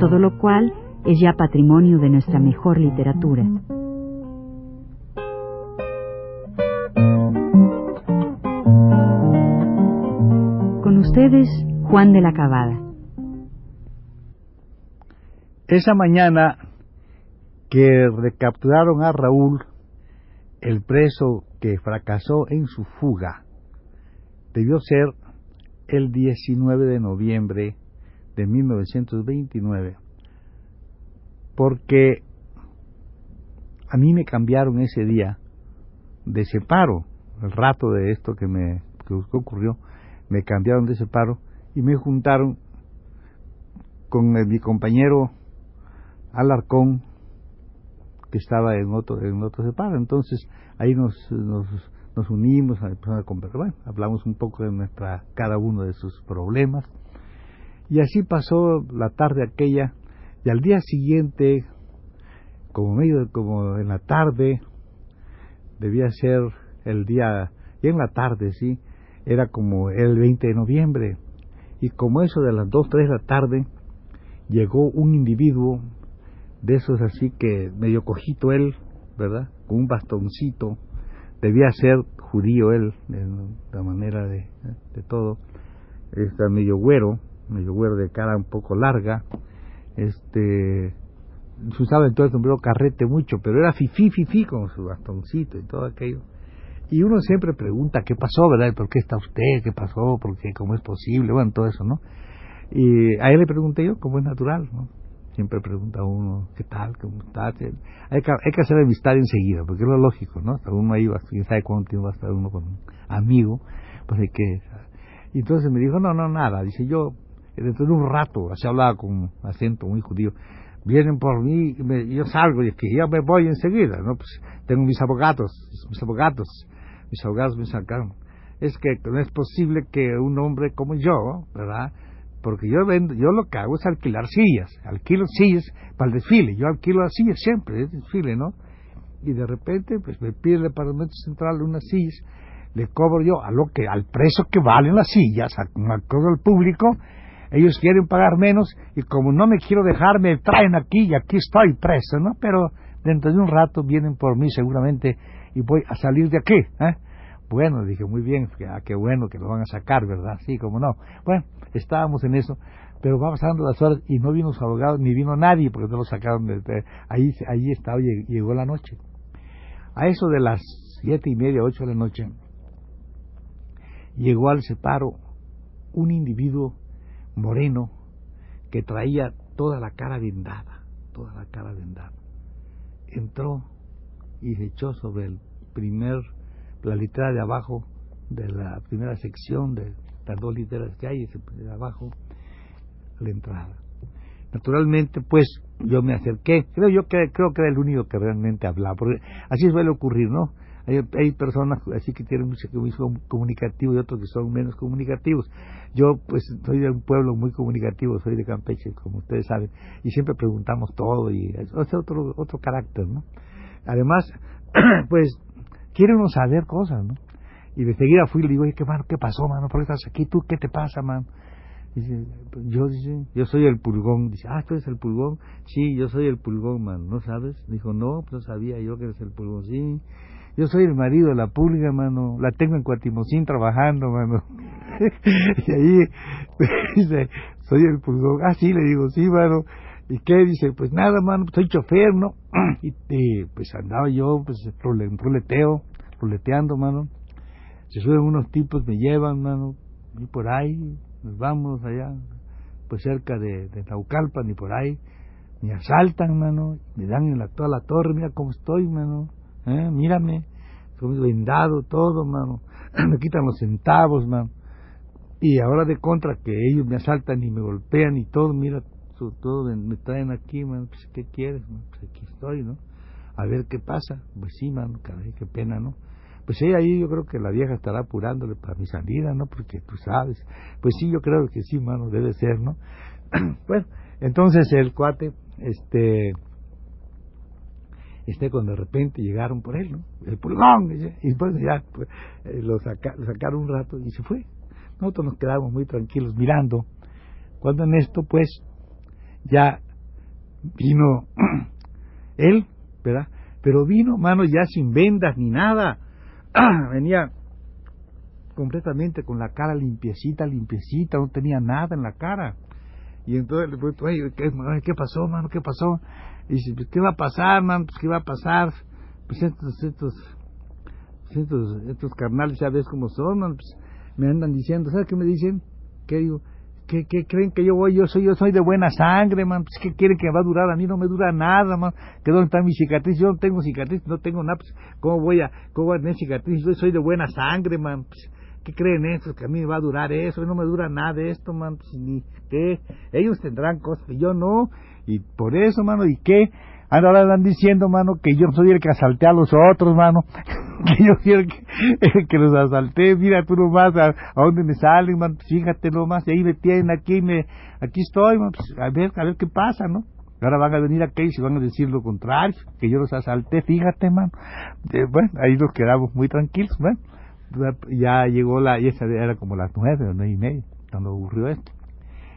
todo lo cual es ya patrimonio de nuestra mejor literatura. Con ustedes, Juan de la Cabada. Esa mañana que recapturaron a Raúl, el preso que fracasó en su fuga, debió ser el 19 de noviembre de 1929, porque a mí me cambiaron ese día de separo, el rato de esto que me que ocurrió, me cambiaron de separo y me juntaron con mi compañero Alarcón que estaba en otro en otro separo entonces ahí nos, nos, nos unimos a conversar bueno, hablamos un poco de nuestra cada uno de sus problemas y así pasó la tarde aquella y al día siguiente como medio como en la tarde debía ser el día y en la tarde sí era como el 20 de noviembre y como eso de las 2, 3 de la tarde llegó un individuo de esos así que medio cojito él, ¿verdad? Con un bastoncito, debía ser judío él, de la manera de, de todo, está medio güero, güero de cara un poco larga, este, se usaba entonces sombrero carrete mucho, pero era fifí, fifí con su bastoncito y todo aquello. Y uno siempre pregunta, ¿qué pasó, verdad? ¿Por qué está usted? ¿Qué pasó? ¿Por qué? ¿Cómo es posible? Bueno, todo eso, ¿no? Y a él le pregunté yo, ¿cómo es natural, ¿no? siempre pregunta uno, ¿qué tal? ¿Cómo estás? Hay que, hay que hacer amistad enseguida, porque es lo lógico, ¿no? Hasta uno ahí, quién sabe cuánto tiempo va a estar uno con un amigo, pues hay que... Y entonces me dijo, no, no, nada, dice yo, dentro de un rato, así hablaba con acento muy judío, vienen por mí, me, yo salgo y es que ya me voy enseguida, ¿no? Pues tengo mis abogados, mis abogados, mis abogados me sacaron. Es que no es posible que un hombre como yo, ¿verdad?, porque yo vendo, yo lo que hago es alquilar sillas, alquilo sillas para el desfile, yo alquilo las sillas siempre, es desfile, ¿no? Y de repente, pues me pide el departamento central unas sillas, le cobro yo a lo que, al precio que valen las sillas, a, todo el público, ellos quieren pagar menos y como no me quiero dejar, me traen aquí y aquí estoy preso, ¿no? Pero dentro de un rato vienen por mí seguramente y voy a salir de aquí, ¿eh? Bueno, dije, muy bien, ah, qué bueno que lo van a sacar, ¿verdad? Sí, como no. Bueno, estábamos en eso, pero va pasando las horas y no vino su abogado ni vino nadie porque no lo sacaron. De, ahí, ahí estaba, llegó la noche. A eso de las siete y media, ocho de la noche, llegó al separo un individuo moreno que traía toda la cara vendada, toda la cara vendada. Entró y se echó sobre el primer la litera de abajo de la primera sección de las dos literas que hay de abajo la entrada. Naturalmente pues yo me acerqué. Creo yo que creo que era el único que realmente hablaba porque así suele ocurrir no hay, personas así que tienen mucho comunicativo y otros que son menos comunicativos yo pues soy de un pueblo muy comunicativo soy de Campeche como ustedes saben y siempre preguntamos todo y es otro otro carácter no además pues quiere uno saber cosas, ¿no? Y de seguida fui y le digo, oye, ¿qué, mano, ¿qué pasó, mano? ¿Por qué estás aquí? ¿Tú qué te pasa, mano? Dice, yo, dice, yo soy el pulgón. Dice, ah, ¿tú eres el pulgón? Sí, yo soy el pulgón, mano, ¿no sabes? Dijo, no, pues no sabía yo que eres el pulgón. Sí, yo soy el marido de la pulga, mano. La tengo en Cuatimocín trabajando, mano. y ahí dice, soy el pulgón. Ah, sí, le digo, sí, mano. ¿Y qué? Dice, pues nada, mano, soy chofer, ¿no? y, pues andaba yo, pues ruleteo, ruleteando, mano. Se suben unos tipos, me llevan, mano, y por ahí, nos vamos allá, pues cerca de, de Naucalpan y por ahí, me asaltan, mano, me dan en la, toda la torre, mira cómo estoy, mano, ¿eh? mírame, estoy vendado todo, mano, me quitan los centavos, mano, y ahora de contra que ellos me asaltan y me golpean y todo, mira, todo me traen aquí, man, pues ¿qué quieres? Pues aquí estoy, ¿no? A ver qué pasa. Pues sí, man, caray, qué pena, ¿no? Pues sí, ahí yo creo que la vieja estará apurándole para mi salida, ¿no? Porque tú sabes. Pues sí, yo creo que sí, mano, debe ser, ¿no? bueno, entonces el cuate, este, este cuando de repente llegaron por él, ¿no? El pulgón, y pues ya eh, lo, lo sacaron un rato y se fue. Nosotros nos quedamos muy tranquilos mirando. Cuando en esto, pues, ya vino él, ¿verdad? Pero vino, mano, ya sin vendas ni nada. Venía completamente con la cara limpiecita, limpiecita, no tenía nada en la cara. Y entonces le pregunto, ¿qué, ¿qué pasó, mano? ¿Qué pasó? Y dice, pues, ¿qué va a pasar, man? Pues, ¿qué va a pasar? Pues estos, estos, estos, estos carnales, ya ves cómo son. Pues, me andan diciendo, ¿sabes qué me dicen? ¿Qué digo? ¿Qué, ¿Qué, creen que yo voy? Yo soy yo soy de buena sangre, man. Pues, ¿Qué quieren que va a durar? A mí no me dura nada. ¿Que dónde está mi cicatriz? Yo no tengo cicatriz, no tengo nada. Pues, ¿Cómo voy a, cómo voy a tener cicatriz? Yo soy de buena sangre, man. Pues, ¿Qué creen estos? Que a mí me va a durar eso. No me dura nada de esto, man. Pues, ni qué. Ellos tendrán cosas que yo no. Y por eso, mano, ¿y qué? Ahora andan diciendo, mano, que yo soy el que asalté a los otros, mano. que yo soy el que, los asalté. Mira tú nomás a, a dónde me salen, mano. Pues fíjate nomás. Y ahí me tienen aquí, me, aquí estoy. Pues a ver, a ver qué pasa, ¿no? Ahora van a venir aquellos y van a decir lo contrario, que yo los asalté, fíjate, mano. Eh, bueno, ahí nos quedamos muy tranquilos, bueno. Ya llegó la, y esa era como las nueve o nueve y media, cuando ocurrió esto.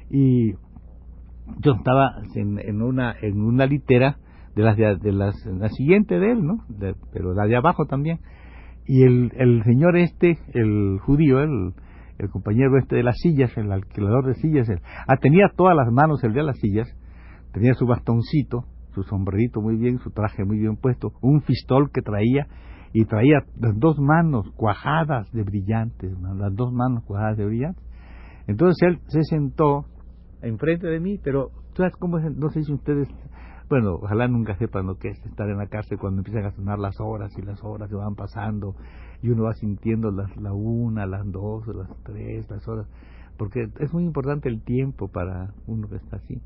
Y yo estaba en, en una en una litera de las de, las la siguiente de él no pero la de abajo también y el, el señor este el judío el, el compañero este de las sillas el alquilador de sillas ah, tenía todas las manos el de las sillas tenía su bastoncito su sombrerito muy bien su traje muy bien puesto un fistol que traía y traía las dos manos cuajadas de brillantes las dos manos cuajadas de brillantes entonces él se sentó enfrente de mí, pero ¿sabes cómo? No sé si ustedes, bueno, ojalá nunca sepan lo que es estar en la cárcel cuando empiezan a sonar las horas y las horas que van pasando y uno va sintiendo las, la una, las dos, las tres, las horas, porque es muy importante el tiempo para uno que está así.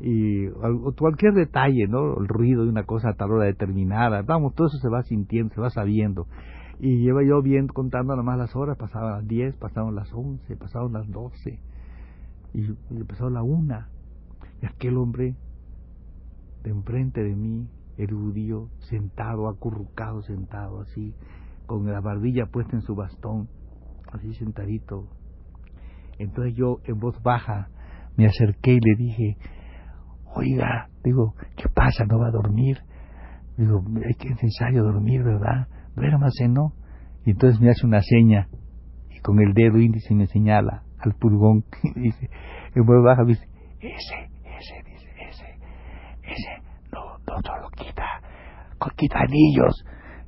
Y cualquier detalle, ¿no? El ruido de una cosa a tal hora determinada, vamos, todo eso se va sintiendo, se va sabiendo. Y lleva yo bien contando nomás las horas, pasaban las diez, pasaban las once, pasaban las doce y, empezó la una. Y aquel hombre de enfrente de mí, el judío, sentado, acurrucado, sentado así, con la barbilla puesta en su bastón, así sentadito. Entonces yo en voz baja me acerqué y le dije, oiga, digo, ¿qué pasa? ¿No va a dormir? Digo, es necesario dormir, ¿verdad? Duérmase, ¿no? Y entonces me hace una seña y con el dedo índice me señala al pulgón y dice, en voz baja, dice, ese, ese, dice, ese, ese, no, no solo quita, quita anillos,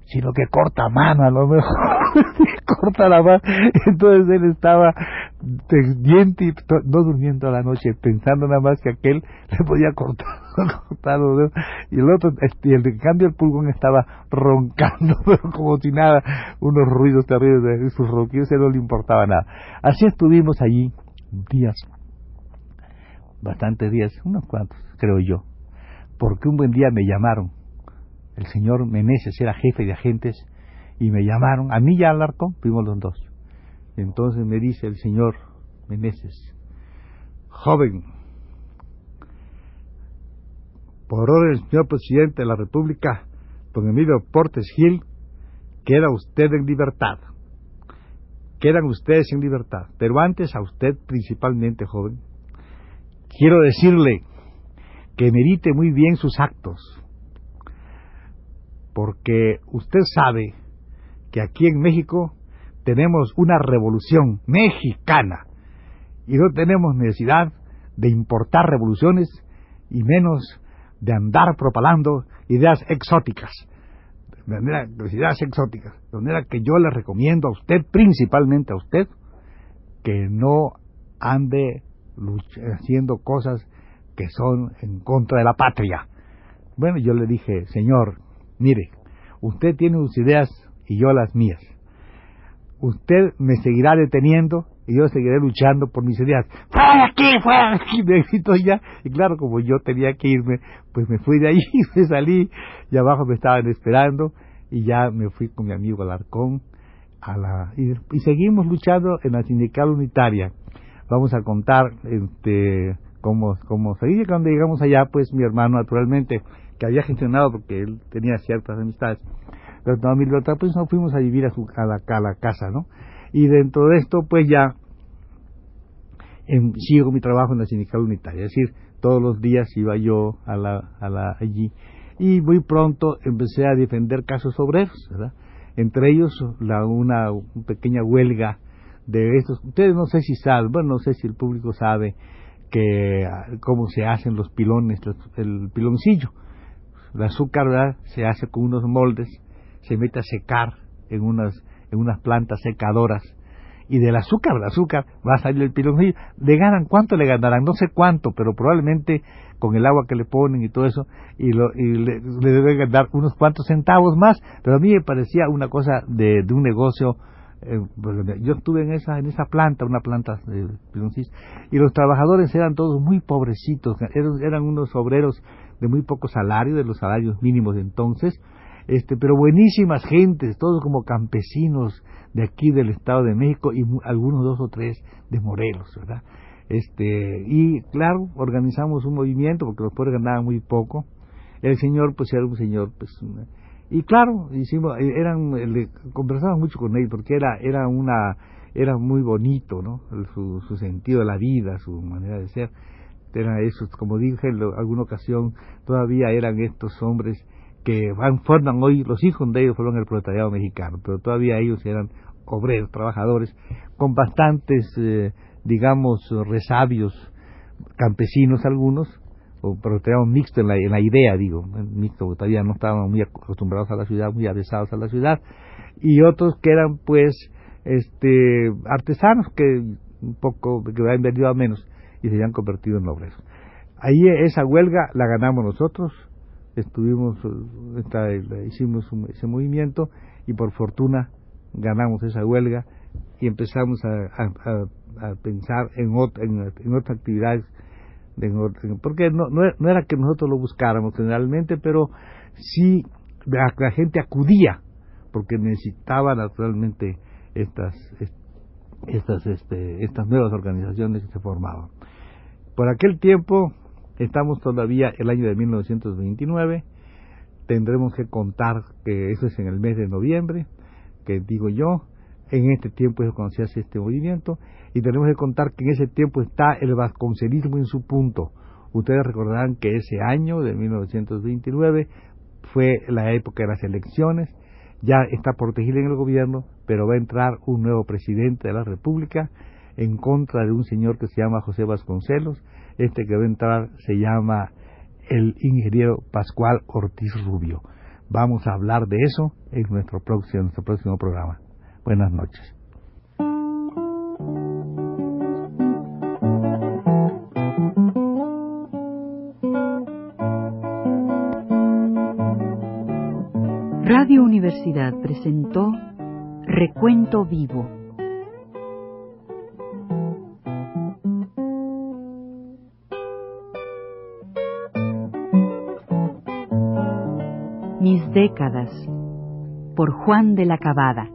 sino que corta mano a lo mejor, corta la mano. Entonces él estaba pendiente y no durmiendo a la noche, pensando nada más que aquel le podía cortar, cortar los dedos. Y el otro, este, y el de cambio el pulgón estaba roncando, pero como si nada, unos ruidos terribles de sus ronquidos, no le importaba nada. Así estuvimos allí días, bastantes días, unos cuantos, creo yo, porque un buen día me llamaron el señor Meneses era jefe de agentes y me llamaron, a mí ya Alarcón, fuimos los dos. Entonces me dice el señor Meneses, joven, por orden del señor presidente de la República, don Emilio Portes Gil, queda usted en libertad. Quedan ustedes en libertad. Pero antes a usted principalmente, joven, quiero decirle que medite muy bien sus actos porque usted sabe que aquí en México tenemos una revolución mexicana y no tenemos necesidad de importar revoluciones y menos de andar propalando ideas exóticas, de manera, ideas exóticas, de manera que yo le recomiendo a usted, principalmente a usted, que no ande haciendo cosas que son en contra de la patria. Bueno, yo le dije, señor, Mire, usted tiene sus ideas y yo las mías. Usted me seguirá deteniendo y yo seguiré luchando por mis ideas. ¡Fuera aquí, fuera aquí! Me grito ya. Y claro, como yo tenía que irme, pues me fui de ahí, me salí, y abajo me estaban esperando, y ya me fui con mi amigo Alarcón, a la, y, seguimos luchando en la sindical unitaria. Vamos a contar este, cómo, cómo seguir. Cuando llegamos allá, pues mi hermano, naturalmente, que había gestionado porque él tenía ciertas amistades, pero toda mi libertad, pues nos fuimos a vivir a, su, a, la, a la casa, ¿no? y dentro de esto pues ya sigo mi trabajo en la sindical unitaria, es decir, todos los días iba yo a la, a la allí y muy pronto empecé a defender casos obreros, ¿verdad? Entre ellos la, una, pequeña huelga de estos, ustedes no sé si saben, bueno, no sé si el público sabe que cómo se hacen los pilones, el piloncillo. El azúcar se hace con unos moldes, se mete a secar en unas en unas plantas secadoras y del azúcar, del azúcar va a salir el piloncillo. Le ganan, ¿cuánto le ganarán? No sé cuánto, pero probablemente con el agua que le ponen y todo eso, y, lo, y le, deben dar unos cuantos centavos más, pero a mí me parecía una cosa de, de un negocio. Eh, pues, yo estuve en esa en esa planta, una planta de piloncillo, y los trabajadores eran todos muy pobrecitos, eran, eran unos obreros de muy poco salario, de los salarios mínimos de entonces, este, pero buenísimas gentes, todos como campesinos de aquí del Estado de México y algunos dos o tres de Morelos, ¿verdad? Este, y claro, organizamos un movimiento porque los pobres ganaban muy poco. El señor, pues era un señor, pues, y claro, hicimos, eh, eran, le, conversamos mucho con él porque era, era una, era muy bonito, ¿no? Su, su sentido de la vida, su manera de ser. Eran esos, como dije en alguna ocasión, todavía eran estos hombres que van, forman hoy, los hijos de ellos fueron el proletariado mexicano, pero todavía ellos eran obreros, trabajadores, con bastantes, eh, digamos, resabios campesinos algunos, o proletariado mixto en la, en la idea, digo, mixto, todavía no estaban muy acostumbrados a la ciudad, muy avesados a la ciudad, y otros que eran, pues, este, artesanos que un poco, que habían vendido a menos y se habían convertido en obreros. Ahí esa huelga la ganamos nosotros, estuvimos, hicimos ese movimiento y por fortuna ganamos esa huelga y empezamos a, pensar en, en, otras actividades, porque no, no, era que nosotros lo buscáramos generalmente, pero sí la, gente acudía porque necesitaba naturalmente estas, estas, este, estas nuevas organizaciones que se formaban. Por aquel tiempo Estamos todavía el año de 1929, tendremos que contar que eso es en el mes de noviembre, que digo yo, en este tiempo es cuando se hace este movimiento, y tenemos que contar que en ese tiempo está el vasconcelismo en su punto. Ustedes recordarán que ese año de 1929 fue la época de las elecciones, ya está protegido en el gobierno, pero va a entrar un nuevo presidente de la República en contra de un señor que se llama José Vasconcelos, este que va a entrar se llama el ingeniero Pascual Ortiz Rubio. Vamos a hablar de eso en nuestro próximo, nuestro próximo programa. Buenas noches. Radio Universidad presentó Recuento Vivo décadas por Juan de la Cabada.